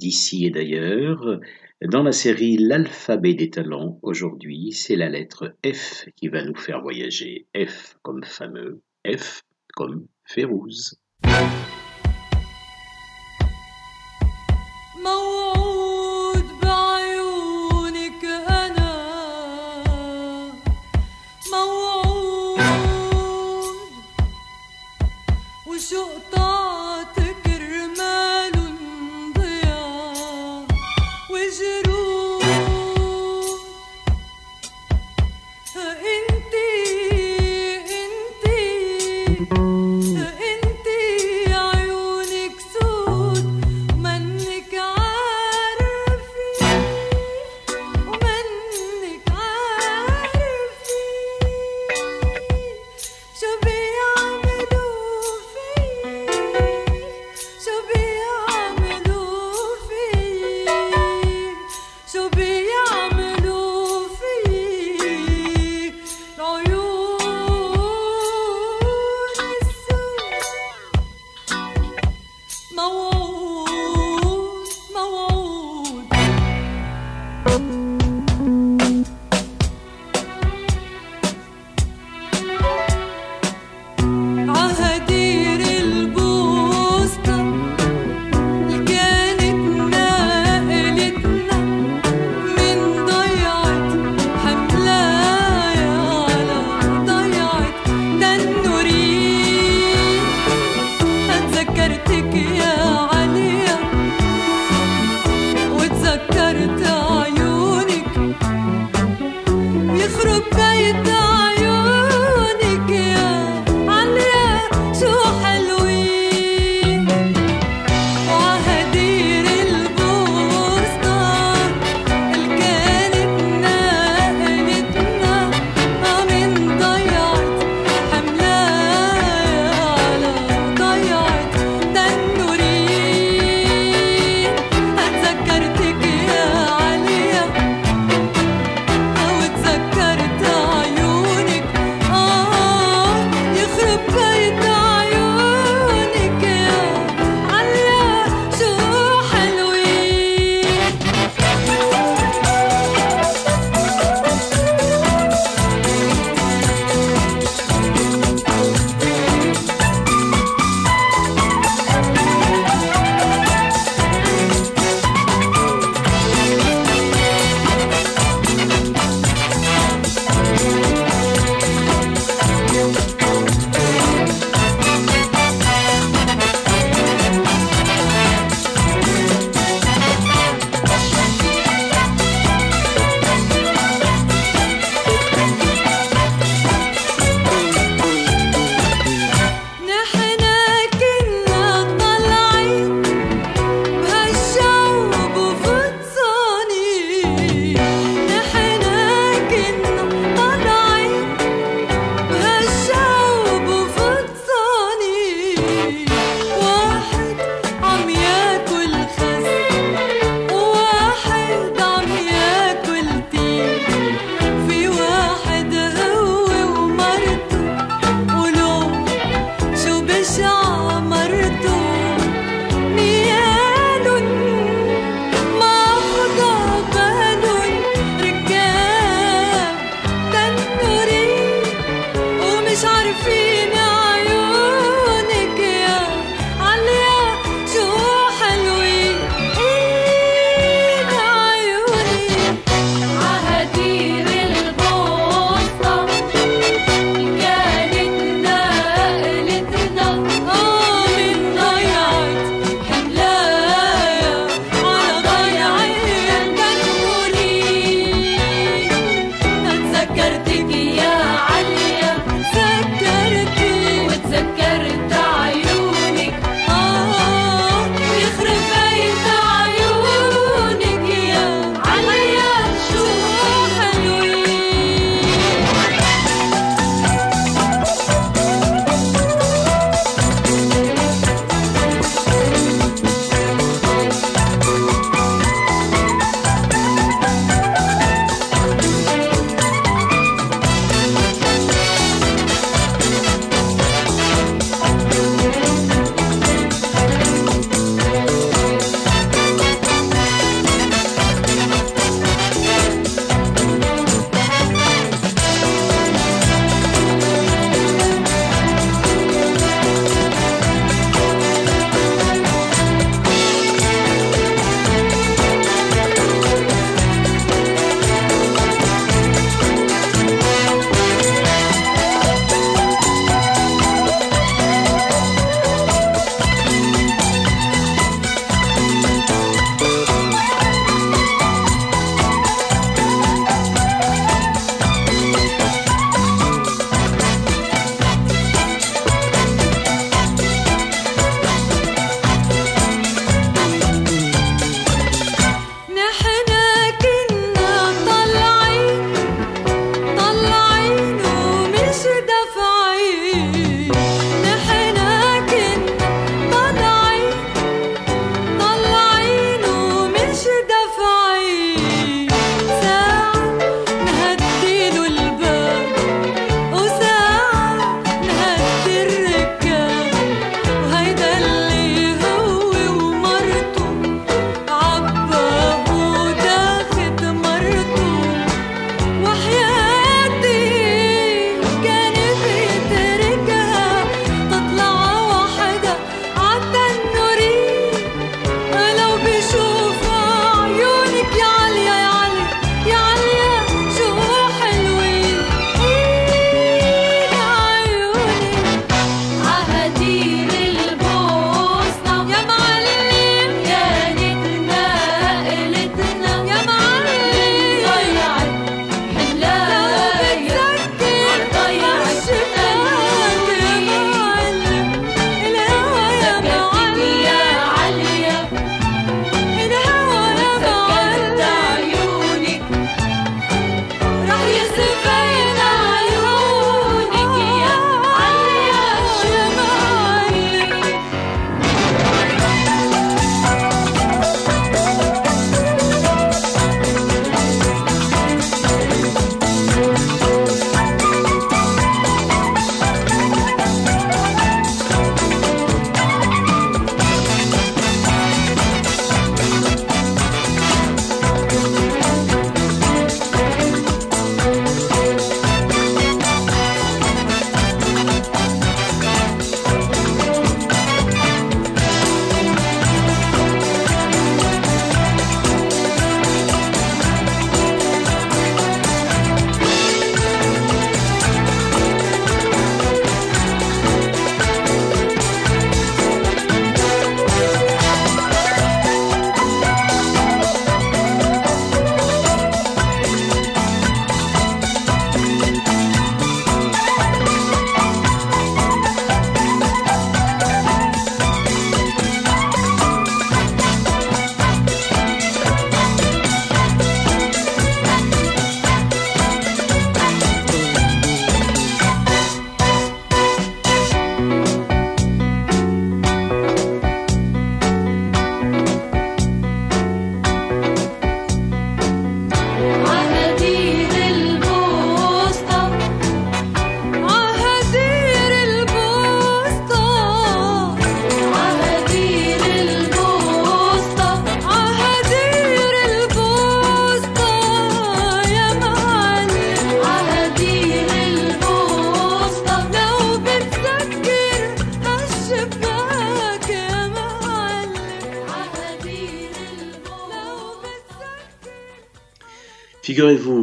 d'ici et d'ailleurs. Dans la série L'alphabet des talents, aujourd'hui, c'est la lettre F qui va nous faire voyager. F comme fameux, F comme Férouz.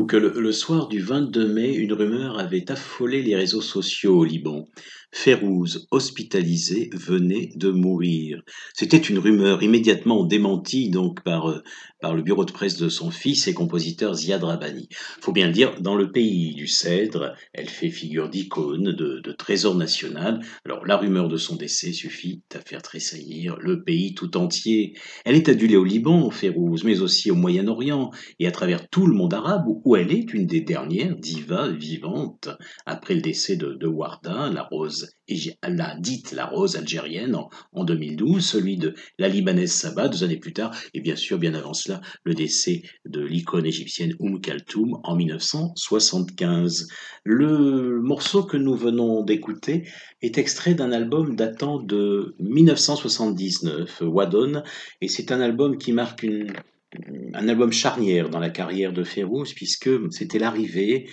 Que le, le soir du 22 mai, une rumeur avait affolé les réseaux sociaux au Liban. Férouz, hospitalisé, venait de mourir. C'était une rumeur immédiatement démentie donc par, euh, par le bureau de presse de son fils et compositeur Ziad Rabani. Faut bien le dire, dans le pays du cèdre, elle fait figure d'icône, de, trésor national. Alors la rumeur de son décès suffit à faire tressaillir le pays tout entier. Elle est adulée au Liban, Férouz, mais aussi au Moyen-Orient et à travers tout le monde arabe où elle est une des dernières divas vivantes après le décès de, de Warda, la rose la dite la rose algérienne en, en 2012, celui de la libanaise Saba deux années plus tard, et bien sûr, bien avant le décès de l'icône égyptienne Oum Kaltoum en 1975. Le morceau que nous venons d'écouter est extrait d'un album datant de 1979, Wadon, et c'est un album qui marque un album charnière dans la carrière de Férouz, puisque c'était l'arrivée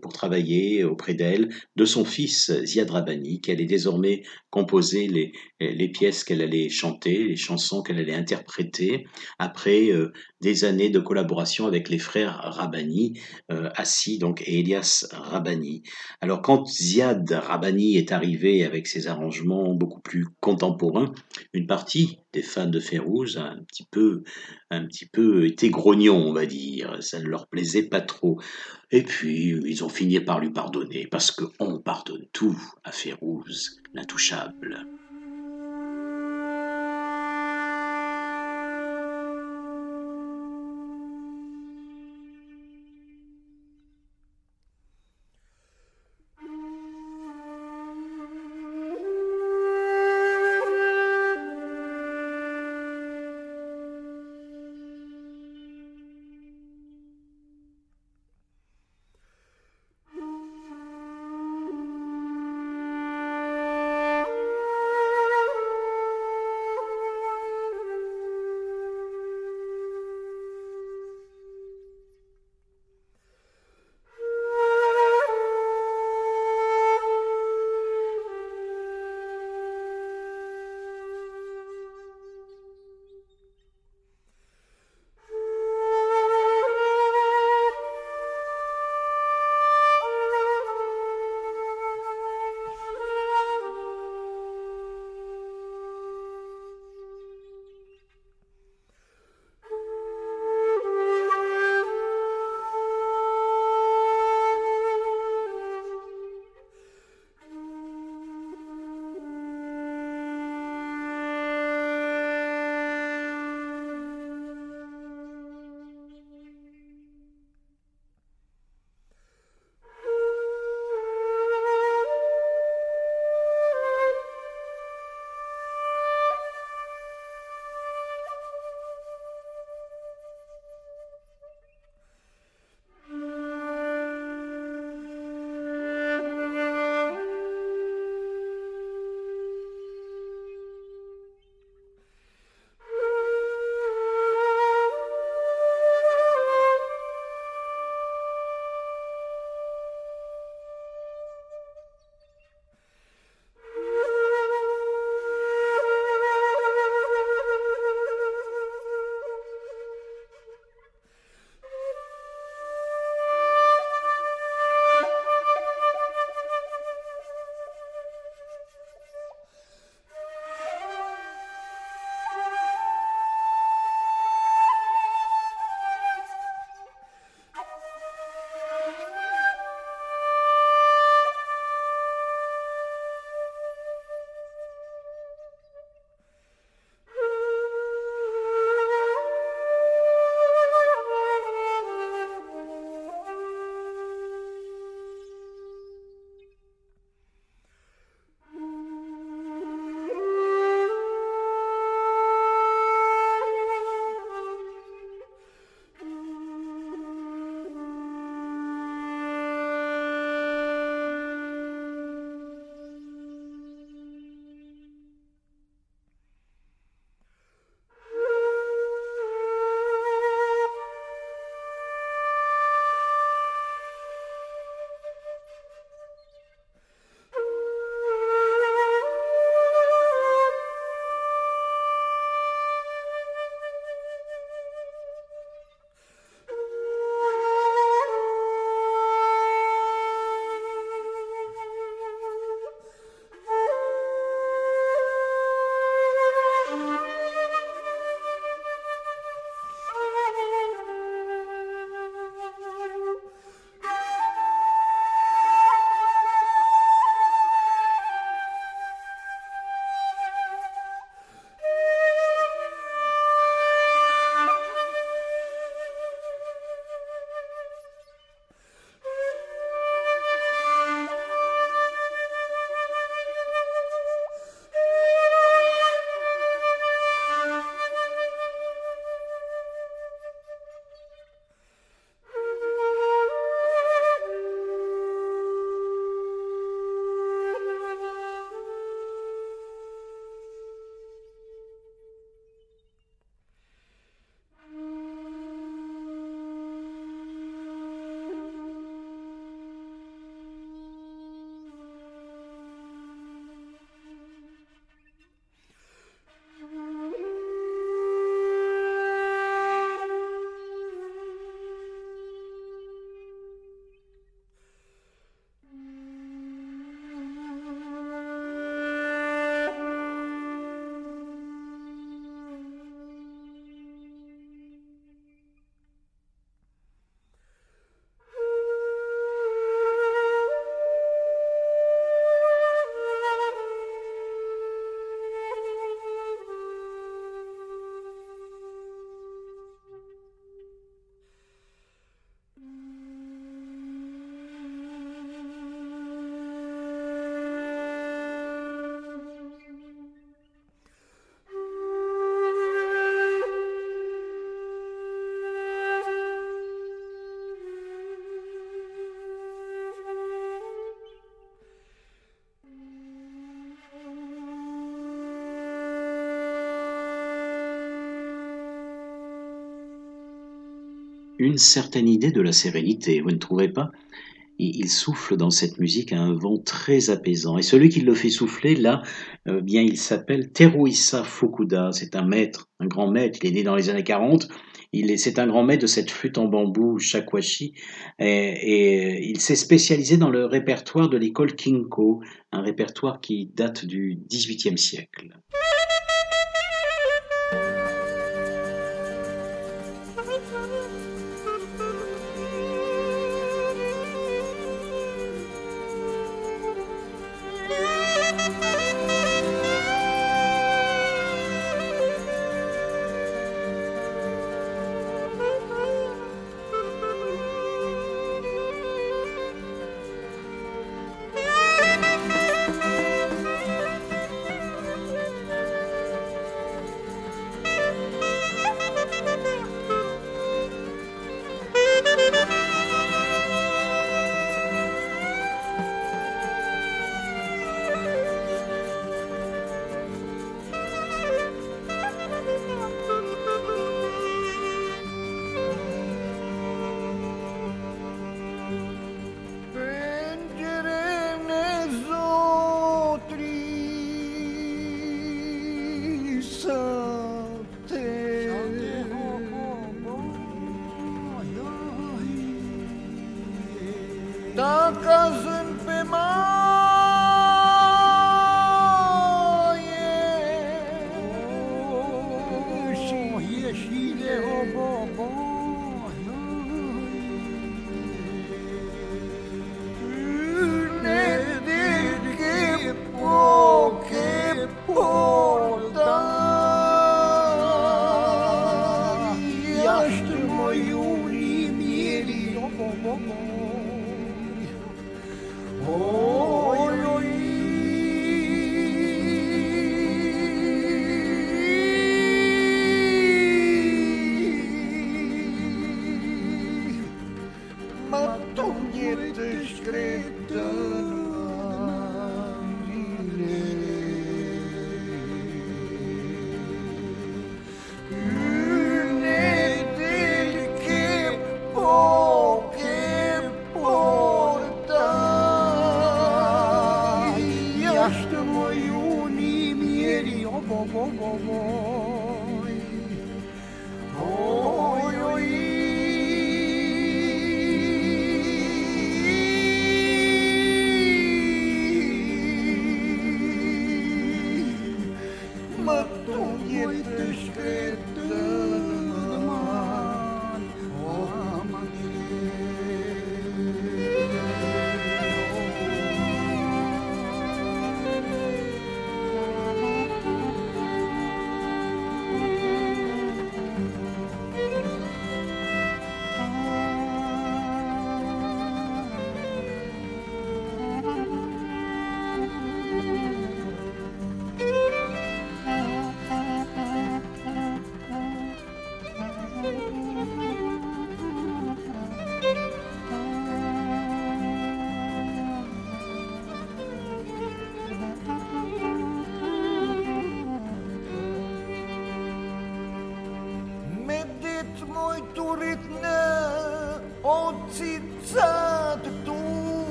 pour travailler auprès d'elle de son fils Ziad Rabani, qu'elle est désormais composer les, les pièces qu'elle allait chanter, les chansons qu'elle allait interpréter, après euh, des années de collaboration avec les frères Rabani, euh, Assis donc et Elias Rabani. Alors quand Ziad Rabani est arrivé avec ses arrangements beaucoup plus contemporains, une partie des fans de Férouz a un petit peu, un petit peu été grognon, on va dire. Ça ne leur plaisait pas trop. Et puis, ils ont fini par lui pardonner, parce qu'on pardonne tout à Férouz, l'intouchable. Une certaine idée de la sérénité, vous ne trouvez pas? Il, souffle dans cette musique un vent très apaisant. Et celui qui le fait souffler, là, euh, bien, il s'appelle Teruisa Fukuda. C'est un maître, un grand maître. Il est né dans les années 40. Il est, c'est un grand maître de cette flûte en bambou shakuhachi. Et, et il s'est spécialisé dans le répertoire de l'école Kinko, un répertoire qui date du XVIIIe siècle.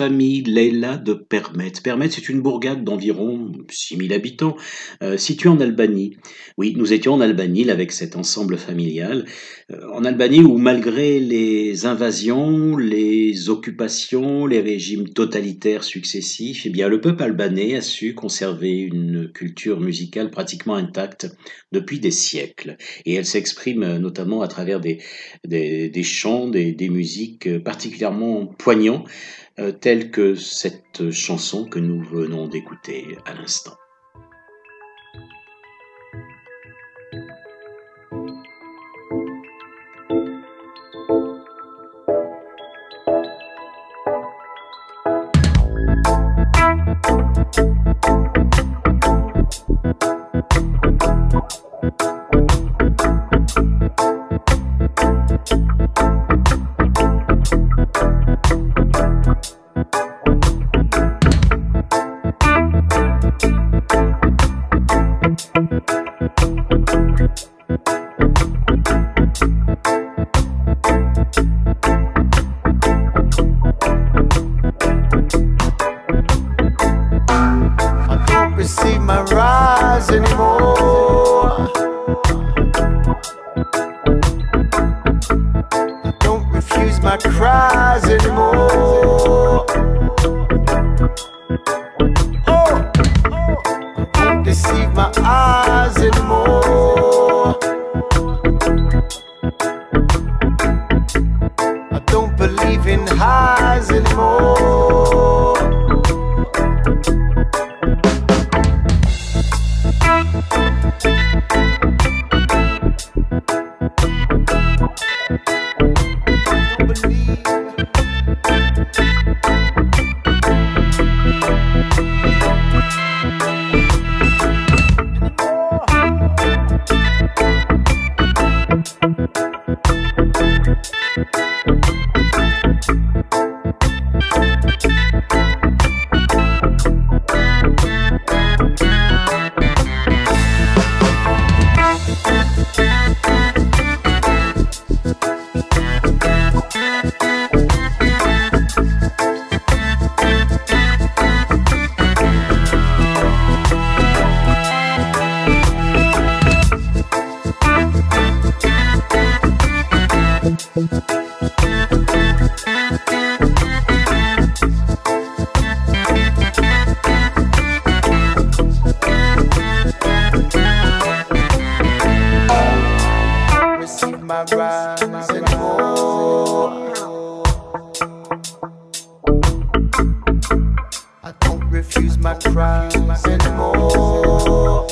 Famille Leila de Permet. Permet, c'est une bourgade d'environ 6000 habitants, euh, située en Albanie. Oui, nous étions en Albanie avec cet ensemble familial. Euh, en Albanie où malgré les invasions, les occupations, les régimes totalitaires successifs, eh bien le peuple albanais a su conserver une culture musicale pratiquement intacte depuis des siècles. Et elle s'exprime euh, notamment à travers des, des, des chants, des, des musiques particulièrement poignants, euh, tels que cette chanson que nous venons d'écouter à l'instant. Don't refuse my cries anymore.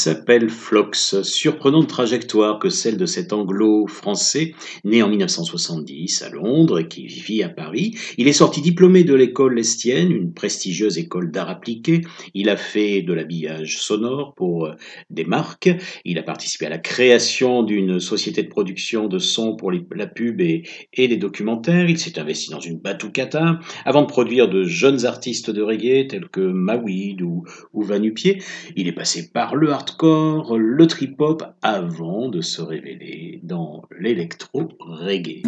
S'appelle Flox. Surprenante trajectoire que celle de cet anglo-français, né en 1970 à Londres et qui vit à Paris. Il est sorti diplômé de l'école Lestienne, une prestigieuse école d'art appliqué. Il a fait de l'habillage sonore pour euh, des marques. Il a participé à la création d'une société de production de sons pour la pub et, et les documentaires. Il s'est investi dans une batucata avant de produire de jeunes artistes de reggae tels que Mawid ou, ou Vanupier. Il est passé par le le trip-hop, avant de se révéler dans l'électro-reggae.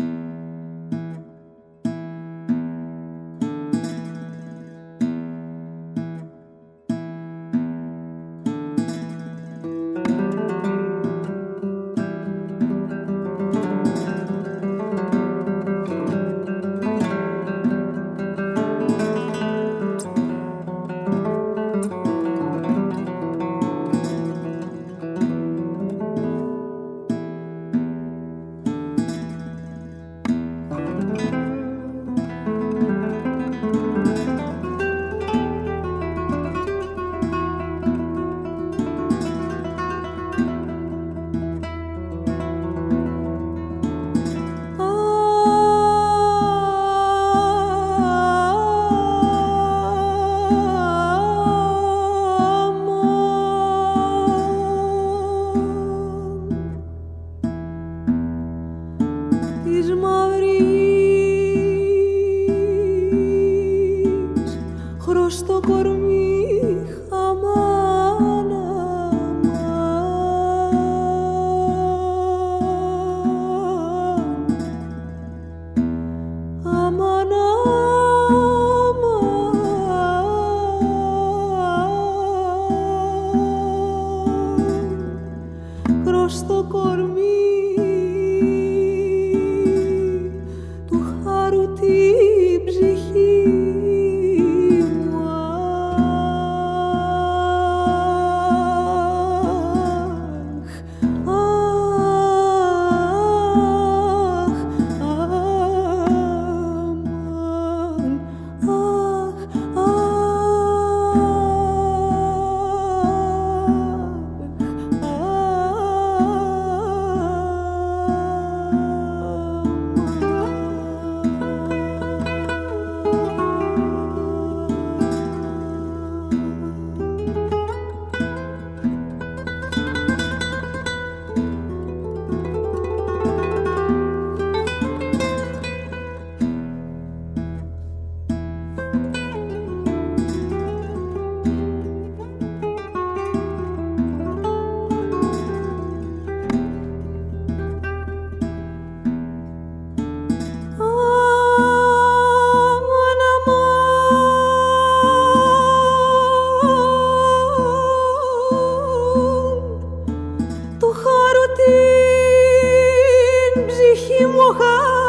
Την ψυχή μου χαμάν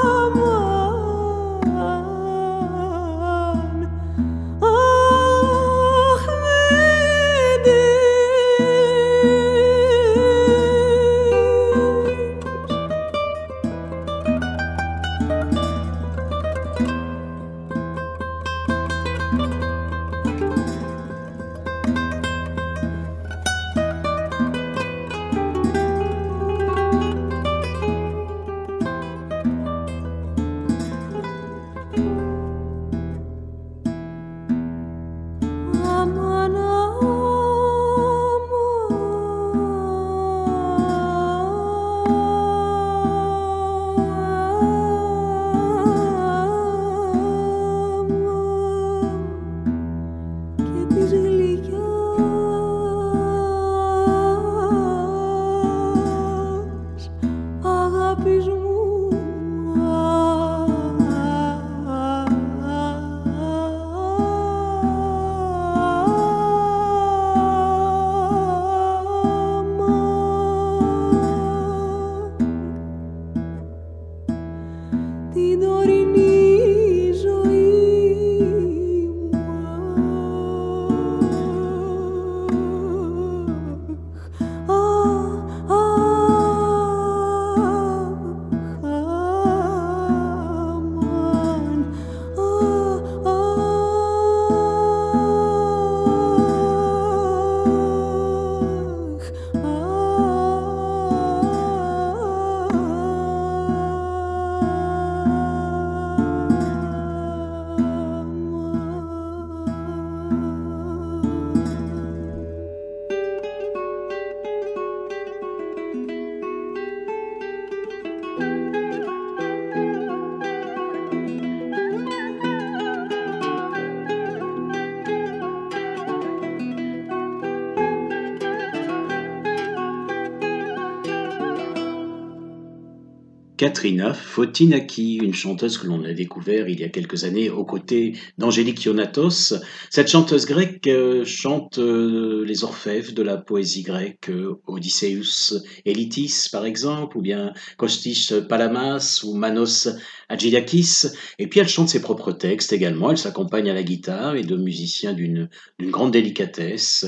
Katrina Fotinaki, une chanteuse que l'on a découvert il y a quelques années aux côtés d'Angélique Ionatos. Cette chanteuse grecque euh, chante euh, les orfèvres de la poésie grecque, euh, Odysseus Elitis par exemple, ou bien Kostis Palamas ou Manos Agilakis. Et puis elle chante ses propres textes également. Elle s'accompagne à la guitare et de musiciens d'une grande délicatesse.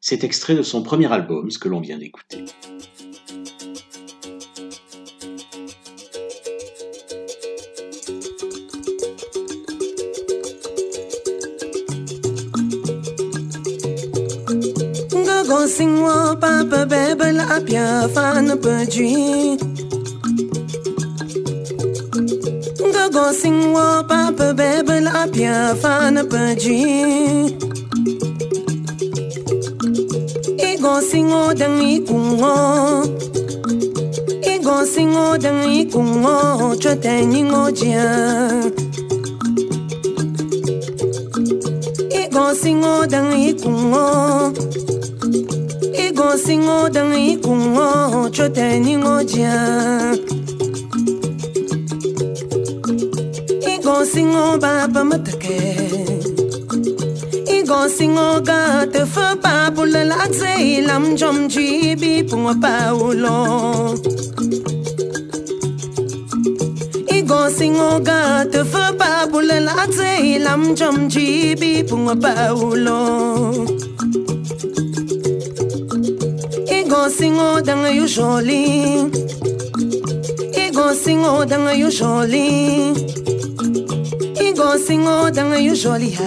C'est extrait de son premier album, ce que l'on vient d'écouter. sing wa papa bebe la apia fan pedri Gogo sing wa papa bebe la apia fan pedri Igo sing o dang i kungo Igo sing o dang i kungo chote nyingo jiang singo dang ikungo kungo I go singo dang i kungo cho te ningo jian I go singo ba ba matake. Go singo ga te fa pa pour le la tse lam jom ji bi pour moi pa ulo. I go singo ga te fa pa pour le la tse lam jom ji bi pour moi pa ulo. I Igosinho danga yu joli. Igosinho danga yu joli. Igosinho danga yu joli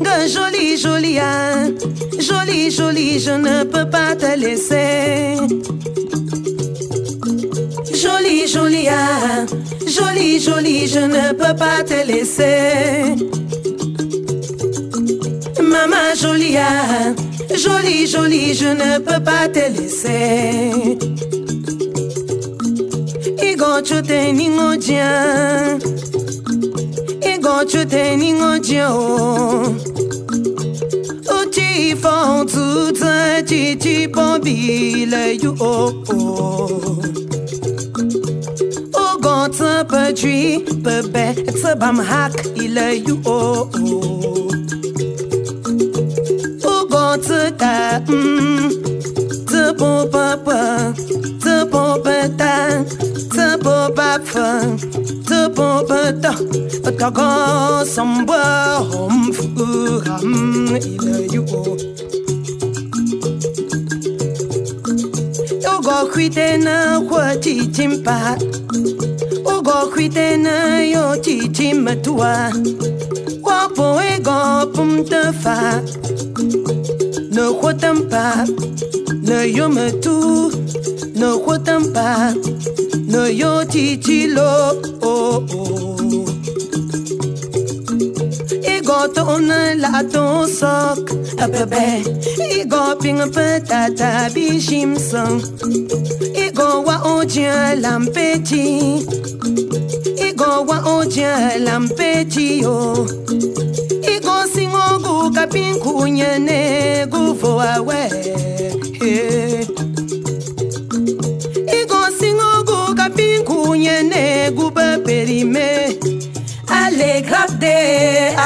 Ga joli joli Joli joli je ne peux pas te laisser. Joli joli Joli joli je ne peux pas te laisser. Mama jolie jolie, jolie, je ne peux pas te laisser. Igocho te ningodien. Igocho te ningodien. Uchi fon tu zan chi chi bombi le you oh oh. Ogon tun pe dri pe be tse bam hak ile you oh oh. peta, te bon papa, te bon peta, te bon papa, te bon peta, peta go samba hom fu ham ile yu o. Ugo kwite na kwa chi chim pa chimpa, ugo kwite na yo chi chim chimatua, kwa po ego pumta fa. Ne crois-t'en pas, ne yo me tout, ne crois-t'en pas, ne yo titilo, oh oh. Igo tona la ton sok, a bebe, Igo ping patata bishim song, Igo wa ojien lampeti, Igo wa ojien lampeti yo. Igo singo ukapinkhunye nekuvo wawe inkosi ngokukapinkhunye nekubabherime alegrade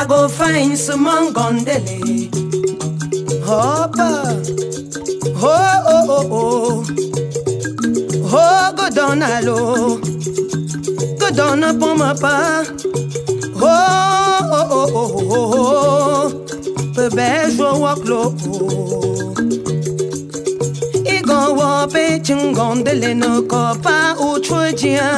akofain sumongondele hopa ho oh, oh, oh. oh. ho godonalo my pa. ho oh, oh, oh, oh, oh oh, oh. Bebe jo waklo. Igon wo pe chingon de le no ko pa u chue jia.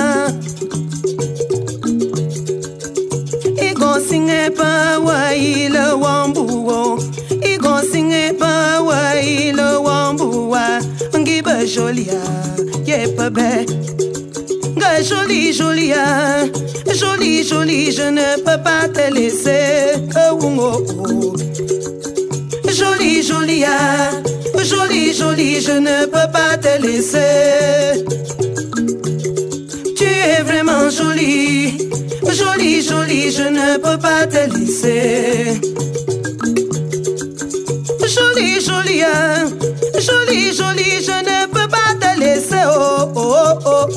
Igon singe pa wa ile wambu wo. Igon singe pa wa ile wambu wa. Ngi be jolia. Ye bebe. Ga jolie, jolie, ah. jolie, jolie, je ne peux pas te laisser. Oh, oh, oh. Jolie, jolie, ah. jolie, jolie, je ne peux pas te laisser. Tu es vraiment jolie, jolie, jolie, je ne peux pas te laisser. Jolie, jolie,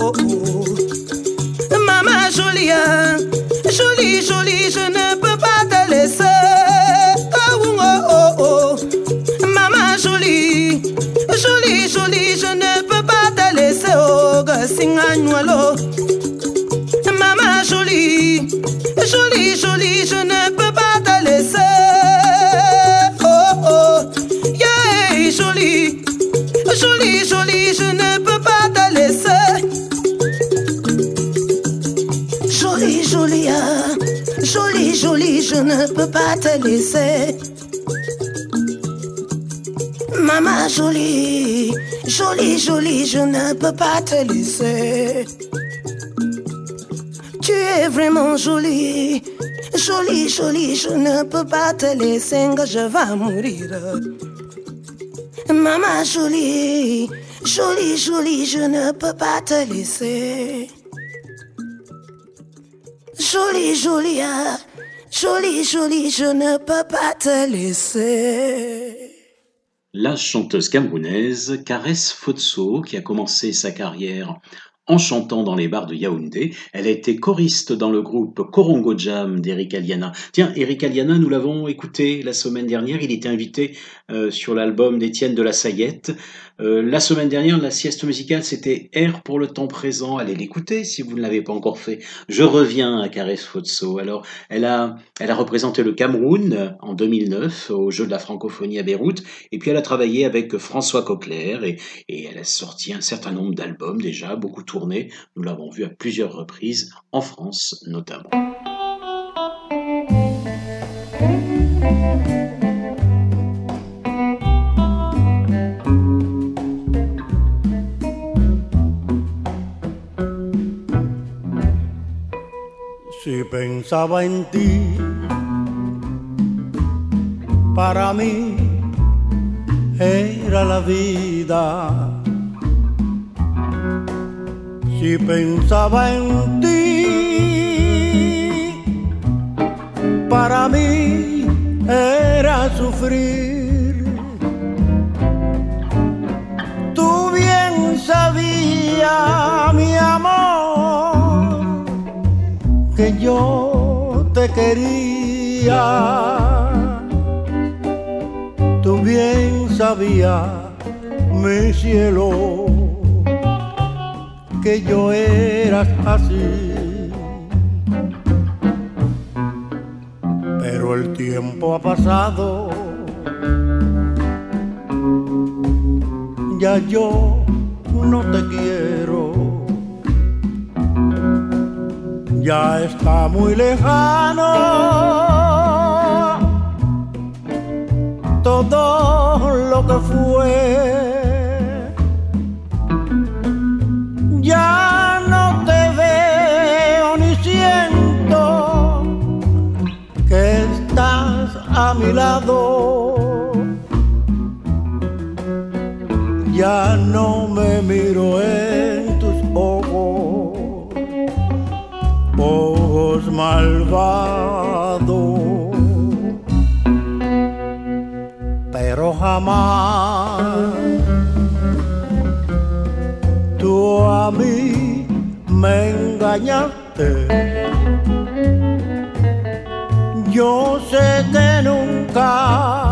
oh, oh. Mama Julia. Je ne peux pas te laisser. Tu es vraiment jolie, jolie, jolie, je ne peux pas te laisser, que je vais mourir. Maman jolie, Jolie, jolie, je ne peux pas te laisser. Jolie, jolie, ah, jolie, jolie, je ne peux pas te laisser. La chanteuse camerounaise Caresse Fotso, qui a commencé sa carrière en chantant dans les bars de Yaoundé. Elle a été choriste dans le groupe Korongo Jam d'Eric Aliana. Tiens, Eric Aliana, nous l'avons écouté la semaine dernière. Il était invité euh, sur l'album d'Étienne de la Sayette. Euh, la semaine dernière, la sieste musicale, c'était Air pour le temps présent. Allez l'écouter si vous ne l'avez pas encore fait. Je reviens à Caresse Fotso. Alors, elle a, elle a représenté le Cameroun en 2009 au Jeu de la francophonie à Beyrouth. Et puis, elle a travaillé avec François Coquelaire et, et elle a sorti un certain nombre d'albums déjà, beaucoup tournés. Nous l'avons vu à plusieurs reprises en France notamment. Pensaba en ti, para mí era la vida. Si pensaba en ti, para mí era sufrir. Tú bien sabías, mi amor, que yo te quería. Tú bien sabías, mi cielo, que yo era así. Pero el tiempo ha pasado, ya yo no te quiero ya está muy lejano. Todo lo que fue me engañaste. Yo sé que nunca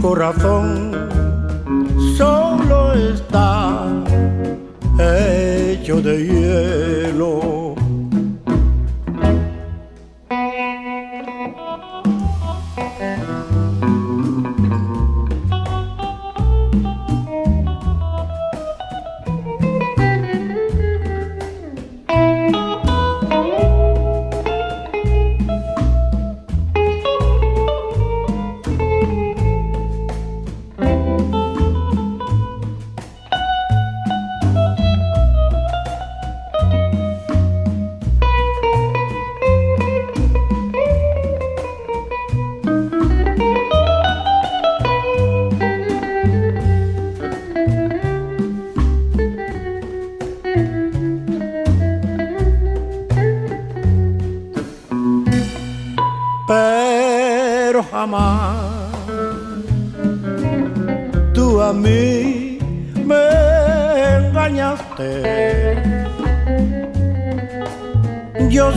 corazón solo está hecho de hielo.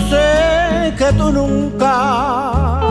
Sé que tú nunca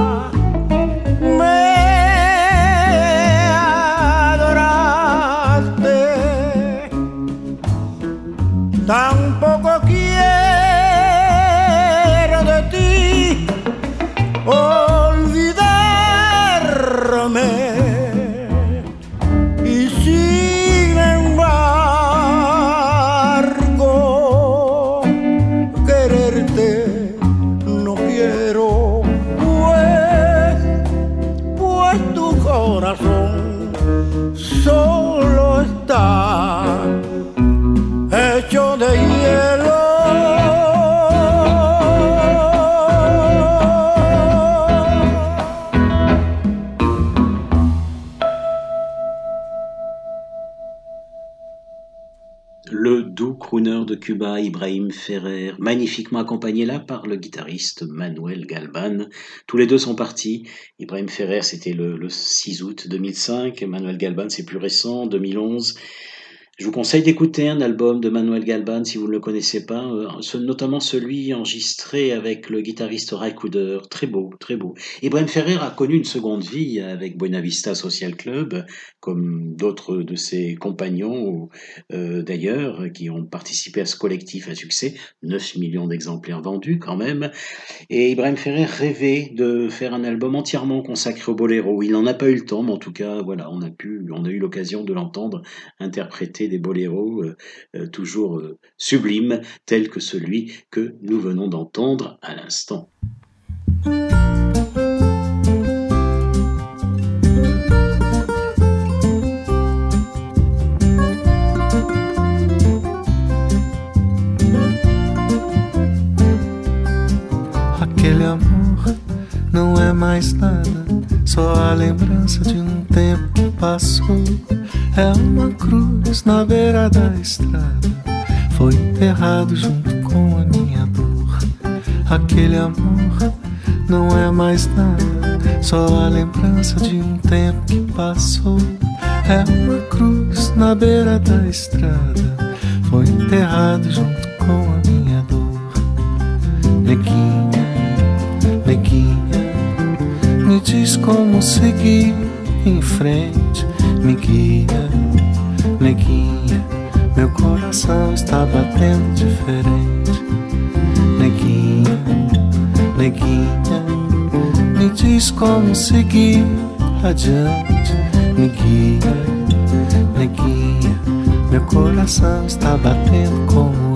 Cuba, Ibrahim Ferrer, magnifiquement accompagné là par le guitariste Manuel Galban. Tous les deux sont partis. Ibrahim Ferrer, c'était le, le 6 août 2005. Manuel Galban, c'est plus récent, 2011. Je vous conseille d'écouter un album de Manuel Galban si vous ne le connaissez pas, euh, notamment celui enregistré avec le guitariste Ray Cooder. Très beau, très beau. Ibrahim Ferrer a connu une seconde vie avec Buena Vista Social Club, comme d'autres de ses compagnons euh, d'ailleurs, qui ont participé à ce collectif à succès. 9 millions d'exemplaires vendus quand même. Et Ibrahim Ferrer rêvait de faire un album entièrement consacré au boléro. Il n'en a pas eu le temps, mais en tout cas, voilà, on a pu, on a eu l'occasion de l'entendre interpréter des boléros euh, euh, toujours euh, sublimes, tels que celui que nous venons d'entendre à l'instant. Aquele amor não é mais nada, só a lembrança de um tempo que passou. É uma cruz na beira da estrada, foi enterrado junto com a minha dor. Aquele amor não é mais nada, só a lembrança de um tempo que passou. É uma cruz na beira da estrada, foi enterrado junto com a minha dor. Neguinha, neguinha, me diz como seguir em frente, me guia, neguinha, meu coração está batendo diferente. Neguinha, neguinha, me diz como seguir adiante, me guia, neguinha, meu coração está batendo como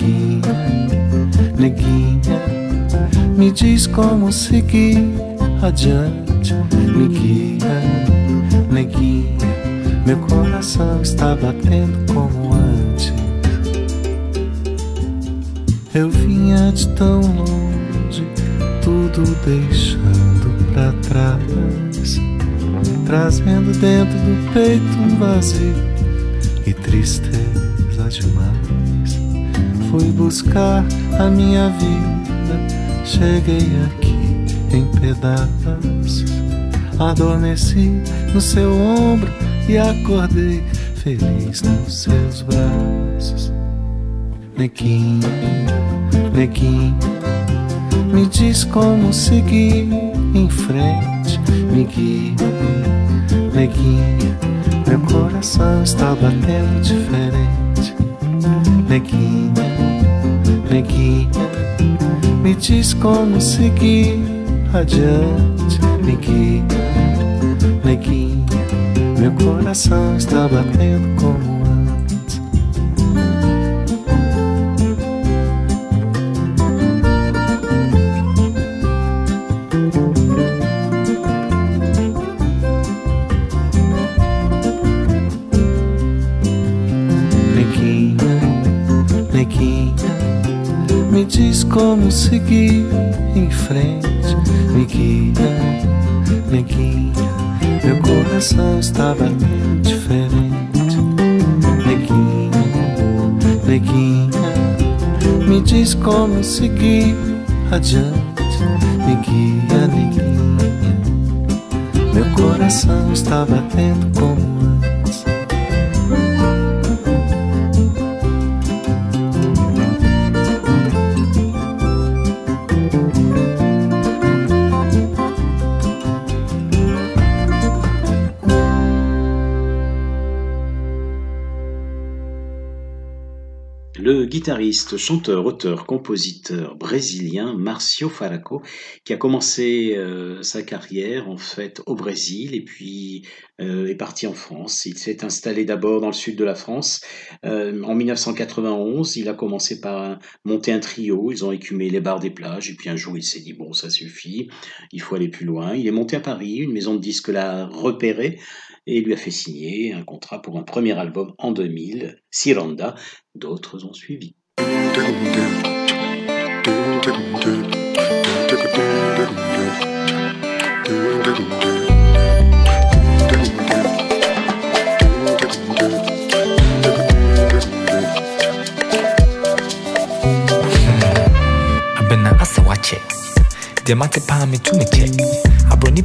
Neguinha, neguinha, me diz como seguir adiante. Me guia, neguinha, meu coração está batendo como antes. Eu vinha de tão longe, tudo deixando pra trás, trazendo dentro do peito um vazio e tristeza. Fui buscar a minha vida, cheguei aqui em pedaços. Adormeci no seu ombro e acordei feliz nos seus braços. Neguinha, neguinha, me diz como seguir em frente, me guia, neguinha, meu coração está batendo diferente. Neguinha, neguinha, me diz como seguir adiante, me guia, neguinha, meu coração está batendo como seguir em frente, me guia, neguinha, meu coração está batendo diferente. Neguinha, neguinha, me diz como seguir adiante, me guia, neguinha, meu coração está batendo como guitariste, chanteur, auteur, compositeur brésilien Marcio Faraco, qui a commencé euh, sa carrière en fait au Brésil et puis euh, est parti en France. Il s'est installé d'abord dans le sud de la France. Euh, en 1991, il a commencé par monter un trio. Ils ont écumé les bars des plages et puis un jour il s'est dit bon ça suffit, il faut aller plus loin. Il est monté à Paris, une maison de disques l'a repéré et lui a fait signer un contrat pour un premier album en 2000, Siranda. D'autres ont suivi.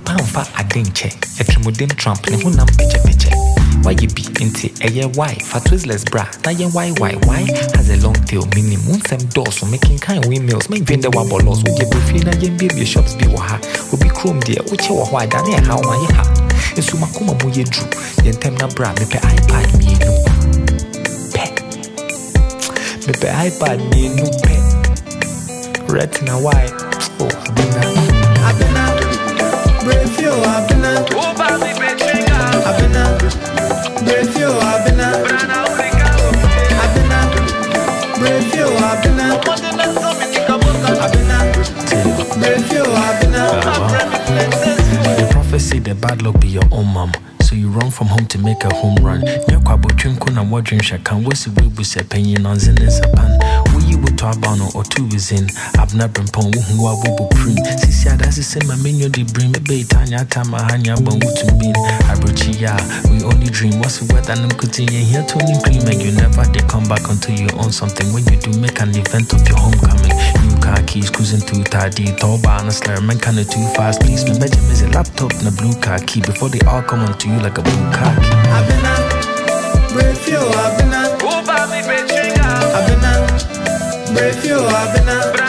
Paa mfa ade nkyɛ atrimuden trump ne honam pɛkyɛpɛkyɛ wayɛ bi nti ɛyɛ wae fa twisless bra na yɛn wae wae wae has a long tail meaning wo nsɛm dɔɔso mekenkan wemails mandwen dɛ woabɔ los wogyɛ bɛfie na yɛmbiebie shops bi wɔ ha obi kurom deɛ wokyɛ wɔ hɔ a da ne ɛhaw ma yɛ ha. Nso makoma mu yɛ duru yɛntɛm na bra mepɛ ipad mmienu pɛ mepɛ ipad mmienu pɛ retina why? Oh uh, Oh, on mum. So you run from home to make a home run. Nyakwa bo twim ko na wadwin shakan wesi webu se penyin nanzin in sapan. Wuyi wo to abano or two is in. Abna brempon wo huwa wo bo prim. Sisi adasi se ma menyo di brim. Ebe itanya tama hanya bon wutu min. Abrochi ya, we only dream. What's the weather and I'm cutting you here to cream. And you never they come back until you own something. When you do make an event of your homecoming car keys cruising too tidy. Tall bar and a slur, man kinda too fast. Please, my bedroom is a laptop and a blue car key. Before they all come onto you like a blue car key. I've been on, brave you, I've been on. Who bought me, bitch? I've been on, brave you, I've been on.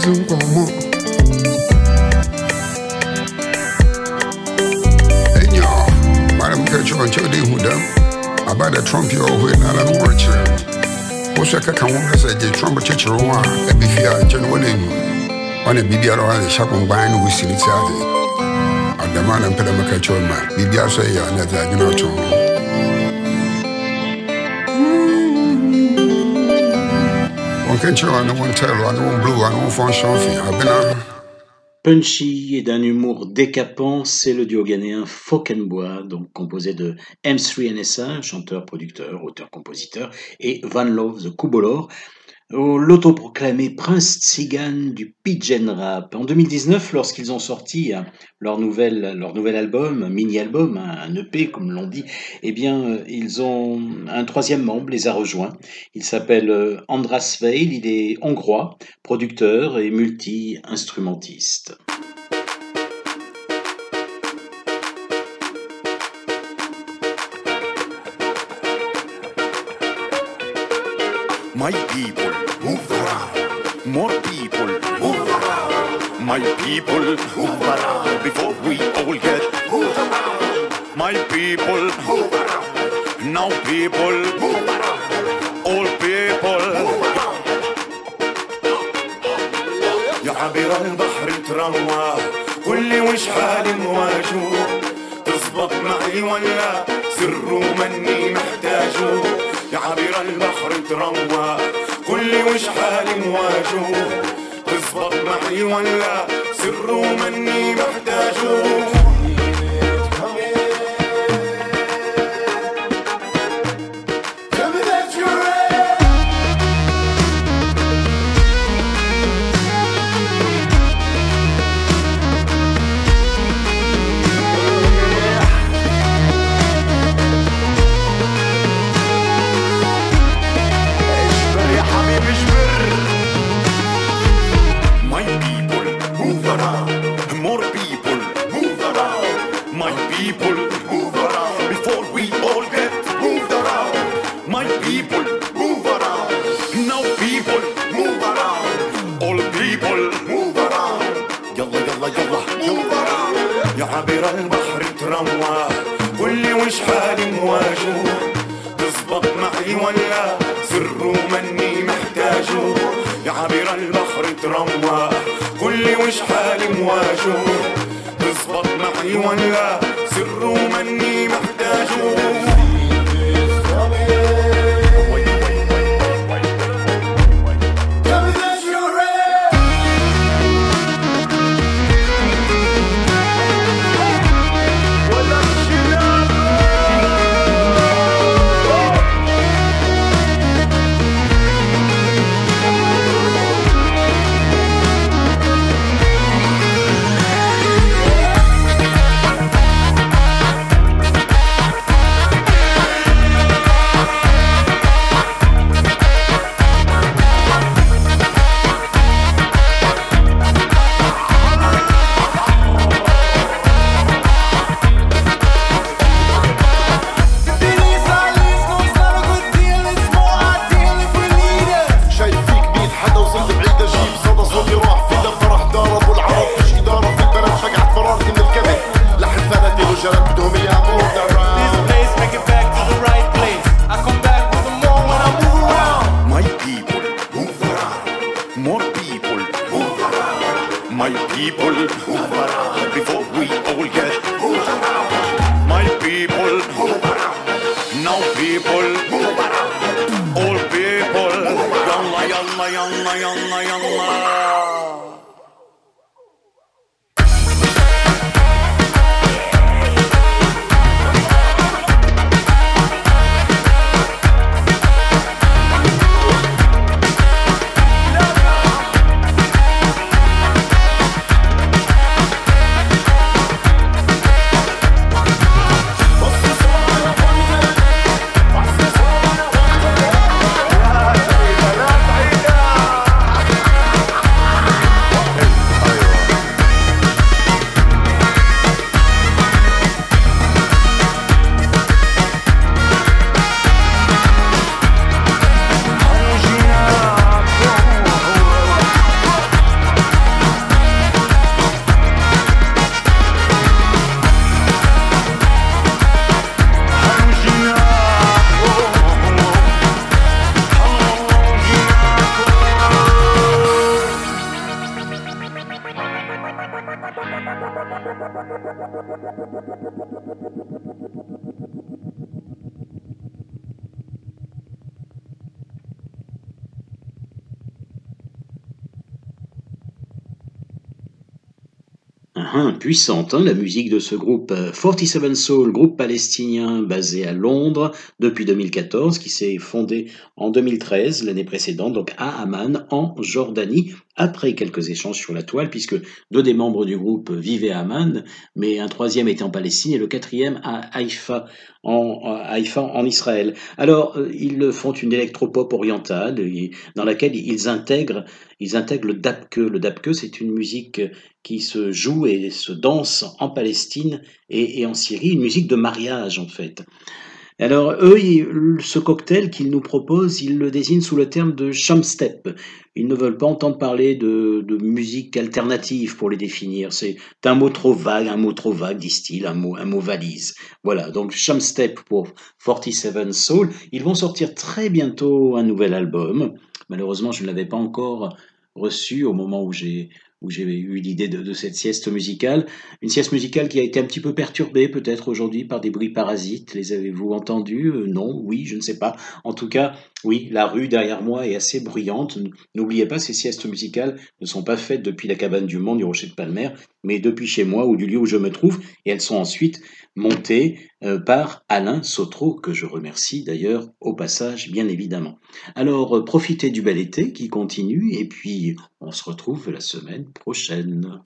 烛光幕。And y'all, Madam Catch and Jody Hudam, about the Trump you away, not an orchard. What's a caca woman said, the Trump teacher, a bifia, genuine. On a BBR on the shop on buying with Silly Saturday. And the man and Pedamaka Choma, BBR say, and that's a good Punchy et d'un humour décapant, c'est le duo ghanéen Fokenbois, donc composé de M3NSA, chanteur, producteur, auteur, compositeur, et Van Love the Kubolor, l'autoproclamé prince tzigane du pidgin rap. En 2019, lorsqu'ils ont sorti hein, leur nouvel, leur nouvel album, mini-album, un EP comme l'on dit, eh bien, euh, ils ont un troisième membre les a rejoints. Il s'appelle euh, Andras Veil, il est hongrois, producteur et multi-instrumentiste. Move around. More people, move around. My people, move around. Before we all get move around. My people, move around. Now people, move around. All people, move around. يا عبر البحر تروى قولي وش حالي مواجهه تزبط معي ولا سر مني محتاجه يا عبر البحر تروى قولي وش حالي مواجه تزبط معي ولا سر مني محتاجه. تروى. قولي وش حالي مواجه؟ تزبط معي ولا سر مني محتاجه Puissante, hein, la musique de ce groupe euh, 47 Soul, groupe palestinien basé à Londres depuis 2014, qui s'est fondé en 2013, l'année précédente, donc à Amman, en Jordanie, après quelques échanges sur la toile, puisque deux des membres du groupe vivaient à Amman, mais un troisième était en Palestine et le quatrième à Haïfa, en, Haïfa, en Israël. Alors, euh, ils font une électropop orientale, dans laquelle ils intègrent, ils intègrent le dabke. Le dabke, c'est une musique qui se joue et se danse en Palestine et, et en Syrie, une musique de mariage en fait. Alors eux, ce cocktail qu'ils nous proposent, ils le désignent sous le terme de Shamstep. Ils ne veulent pas entendre parler de, de musique alternative pour les définir. C'est un mot trop vague, un mot trop vague, disent-ils, un mot, un mot valise. Voilà, donc Shamstep pour 47 Soul. Ils vont sortir très bientôt un nouvel album. Malheureusement, je ne l'avais pas encore reçu au moment où j'ai où j'ai eu l'idée de, cette sieste musicale. Une sieste musicale qui a été un petit peu perturbée peut-être aujourd'hui par des bruits parasites. Les avez-vous entendus Euh, Non, oui, je ne sais pas. En tout cas, oui, la rue derrière moi est assez bruyante. N'oubliez pas, ces siestes musicales ne sont pas faites depuis la cabane du Mont du Rocher de Palmer, mais depuis chez moi ou du lieu où je me trouve, et elles sont ensuite montées euh, par Alain Sautreau, que je remercie d'ailleurs au passage, bien évidemment. Alors, euh, profitez du bel été qui continue, et puis on se retrouve la semaine prochaine.